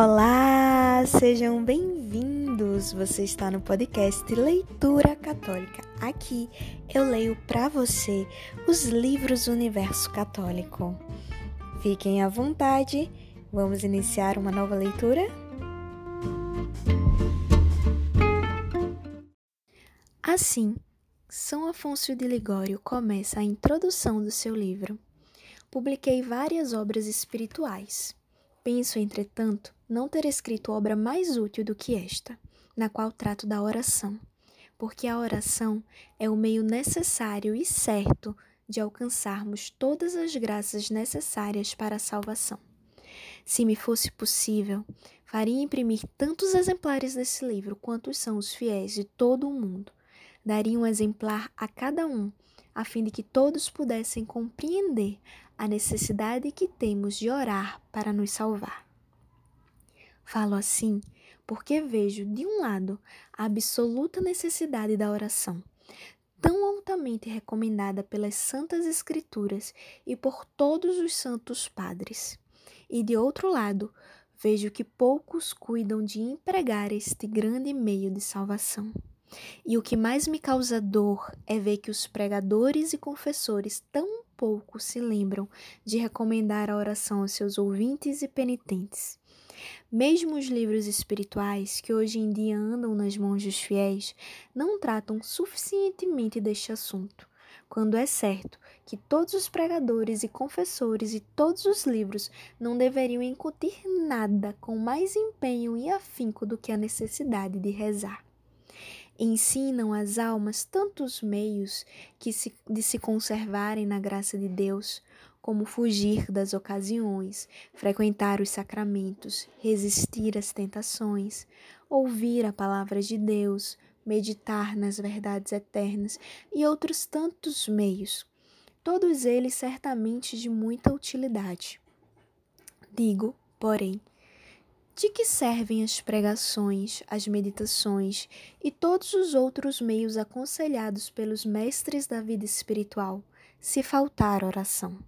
Olá, sejam bem-vindos. Você está no podcast Leitura Católica. Aqui eu leio para você os livros do Universo Católico. Fiquem à vontade. Vamos iniciar uma nova leitura? Assim, São Afonso de Ligório começa a introdução do seu livro. Publiquei várias obras espirituais. Penso, entretanto, não ter escrito obra mais útil do que esta, na qual trato da oração, porque a oração é o meio necessário e certo de alcançarmos todas as graças necessárias para a salvação. Se me fosse possível, faria imprimir tantos exemplares desse livro quantos são os fiéis de todo o mundo. Daria um exemplar a cada um, a fim de que todos pudessem compreender a necessidade que temos de orar para nos salvar. Falo assim porque vejo, de um lado, a absoluta necessidade da oração, tão altamente recomendada pelas Santas Escrituras e por todos os santos padres, e de outro lado, vejo que poucos cuidam de empregar este grande meio de salvação. E o que mais me causa dor é ver que os pregadores e confessores tão pouco se lembram de recomendar a oração aos seus ouvintes e penitentes. Mesmo os livros espirituais que hoje em dia andam nas mãos dos fiéis não tratam suficientemente deste assunto, quando é certo que todos os pregadores e confessores e todos os livros não deveriam incutir nada com mais empenho e afinco do que a necessidade de rezar. Ensinam às almas tantos meios que se, de se conservarem na graça de Deus, como fugir das ocasiões, frequentar os sacramentos, resistir às tentações, ouvir a palavra de Deus, meditar nas verdades eternas e outros tantos meios, todos eles certamente de muita utilidade. Digo, porém, de que servem as pregações, as meditações e todos os outros meios aconselhados pelos mestres da vida espiritual, se faltar oração?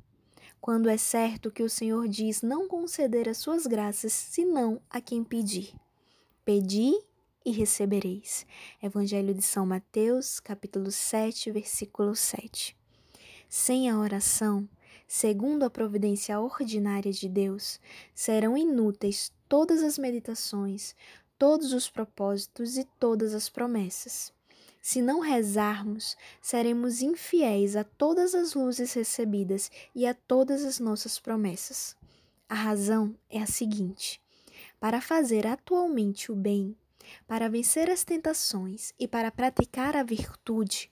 quando é certo que o Senhor diz não conceder as suas graças senão a quem pedir. Pedi e recebereis. Evangelho de São Mateus, capítulo 7, versículo 7. Sem a oração, segundo a providência ordinária de Deus, serão inúteis todas as meditações, todos os propósitos e todas as promessas. Se não rezarmos, seremos infiéis a todas as luzes recebidas e a todas as nossas promessas. A razão é a seguinte: para fazer atualmente o bem, para vencer as tentações e para praticar a virtude,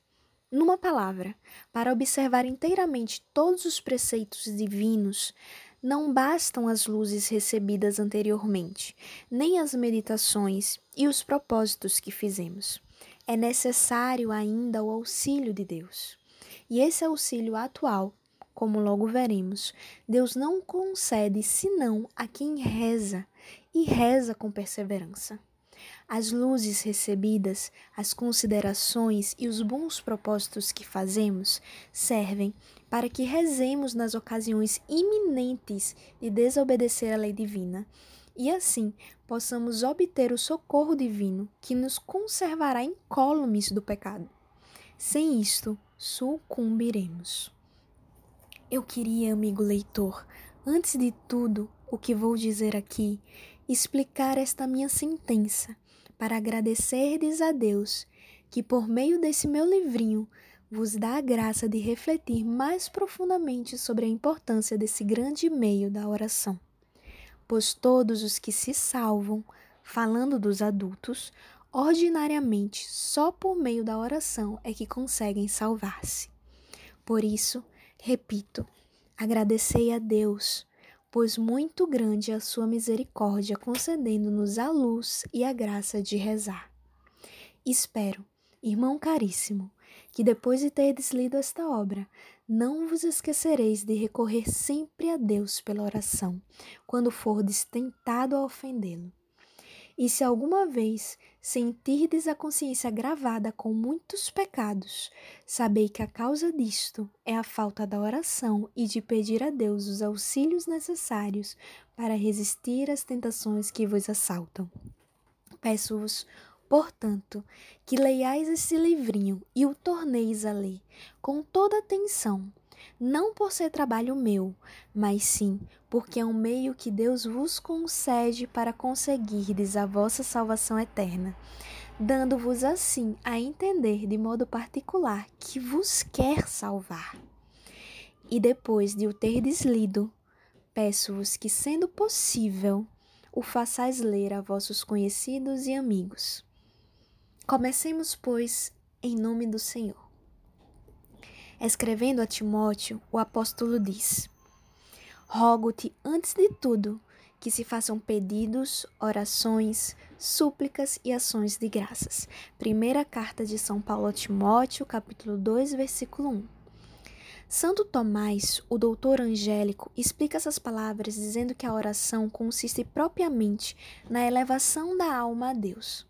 numa palavra, para observar inteiramente todos os preceitos divinos, não bastam as luzes recebidas anteriormente, nem as meditações e os propósitos que fizemos é necessário ainda o auxílio de Deus. E esse auxílio atual, como logo veremos, Deus não concede senão a quem reza e reza com perseverança. As luzes recebidas, as considerações e os bons propósitos que fazemos servem para que rezemos nas ocasiões iminentes de desobedecer a lei divina e assim possamos obter o socorro divino que nos conservará incólumes do pecado. Sem isto, sucumbiremos. Eu queria, amigo leitor, antes de tudo o que vou dizer aqui, explicar esta minha sentença para agradecerdes a Deus que, por meio desse meu livrinho, vos dá a graça de refletir mais profundamente sobre a importância desse grande meio da oração pois todos os que se salvam, falando dos adultos, ordinariamente só por meio da oração é que conseguem salvar-se. Por isso, repito, agradecei a Deus, pois muito grande é a sua misericórdia concedendo-nos a luz e a graça de rezar. Espero, irmão caríssimo, que depois de terdes lido esta obra, não vos esquecereis de recorrer sempre a Deus pela oração, quando fordes tentado a ofendê-lo. E se alguma vez sentirdes a consciência gravada com muitos pecados, sabei que a causa disto é a falta da oração e de pedir a Deus os auxílios necessários para resistir às tentações que vos assaltam. Peço-vos, portanto, que leiais esse livrinho e o torneis a ler com toda atenção não por ser trabalho meu, mas sim porque é um meio que Deus vos concede para conseguirdes a vossa salvação eterna, dando-vos assim a entender de modo particular que vos quer salvar. E depois de o terdes lido, peço-vos que, sendo possível, o façais ler a vossos conhecidos e amigos. Comecemos, pois, em nome do Senhor. Escrevendo a Timóteo, o apóstolo diz: Rogo-te, antes de tudo, que se façam pedidos, orações, súplicas e ações de graças. Primeira carta de São Paulo a Timóteo, capítulo 2, versículo 1. Santo Tomás, o doutor angélico, explica essas palavras dizendo que a oração consiste propriamente na elevação da alma a Deus.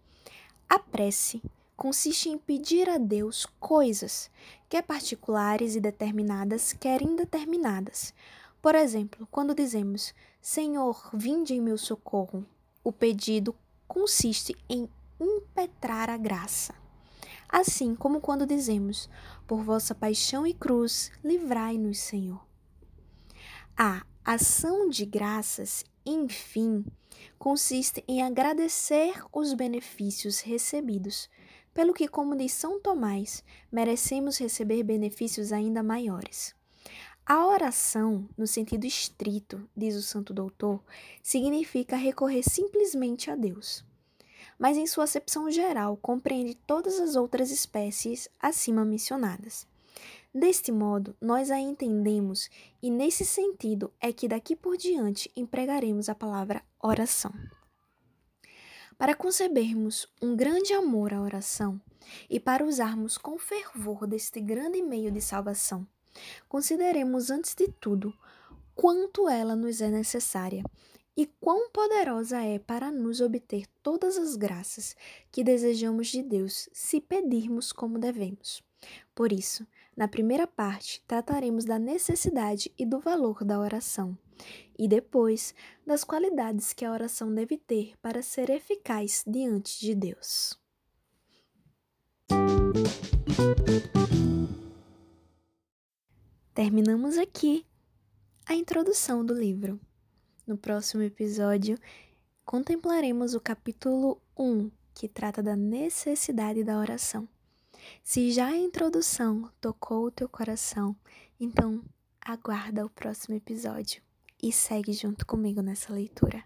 A prece consiste em pedir a Deus coisas, quer particulares e determinadas, quer indeterminadas. Por exemplo, quando dizemos Senhor, vinde em meu socorro, o pedido consiste em impetrar a graça. Assim como quando dizemos, por vossa paixão e cruz, livrai-nos, Senhor. A ação de graças, enfim, consiste em agradecer os benefícios recebidos, pelo que, como diz São Tomás, merecemos receber benefícios ainda maiores. A oração, no sentido estrito, diz o Santo Doutor, significa recorrer simplesmente a Deus. Mas, em sua acepção geral, compreende todas as outras espécies acima mencionadas. Deste modo, nós a entendemos, e nesse sentido é que daqui por diante empregaremos a palavra oração. Para concebermos um grande amor à oração e para usarmos com fervor deste grande meio de salvação, consideremos antes de tudo quanto ela nos é necessária e quão poderosa é para nos obter todas as graças que desejamos de Deus se pedirmos como devemos. Por isso, na primeira parte, trataremos da necessidade e do valor da oração e depois das qualidades que a oração deve ter para ser eficaz diante de Deus. Terminamos aqui a introdução do livro. No próximo episódio, contemplaremos o capítulo 1, que trata da necessidade da oração. Se já a introdução tocou o teu coração, então aguarda o próximo episódio e segue junto comigo nessa leitura.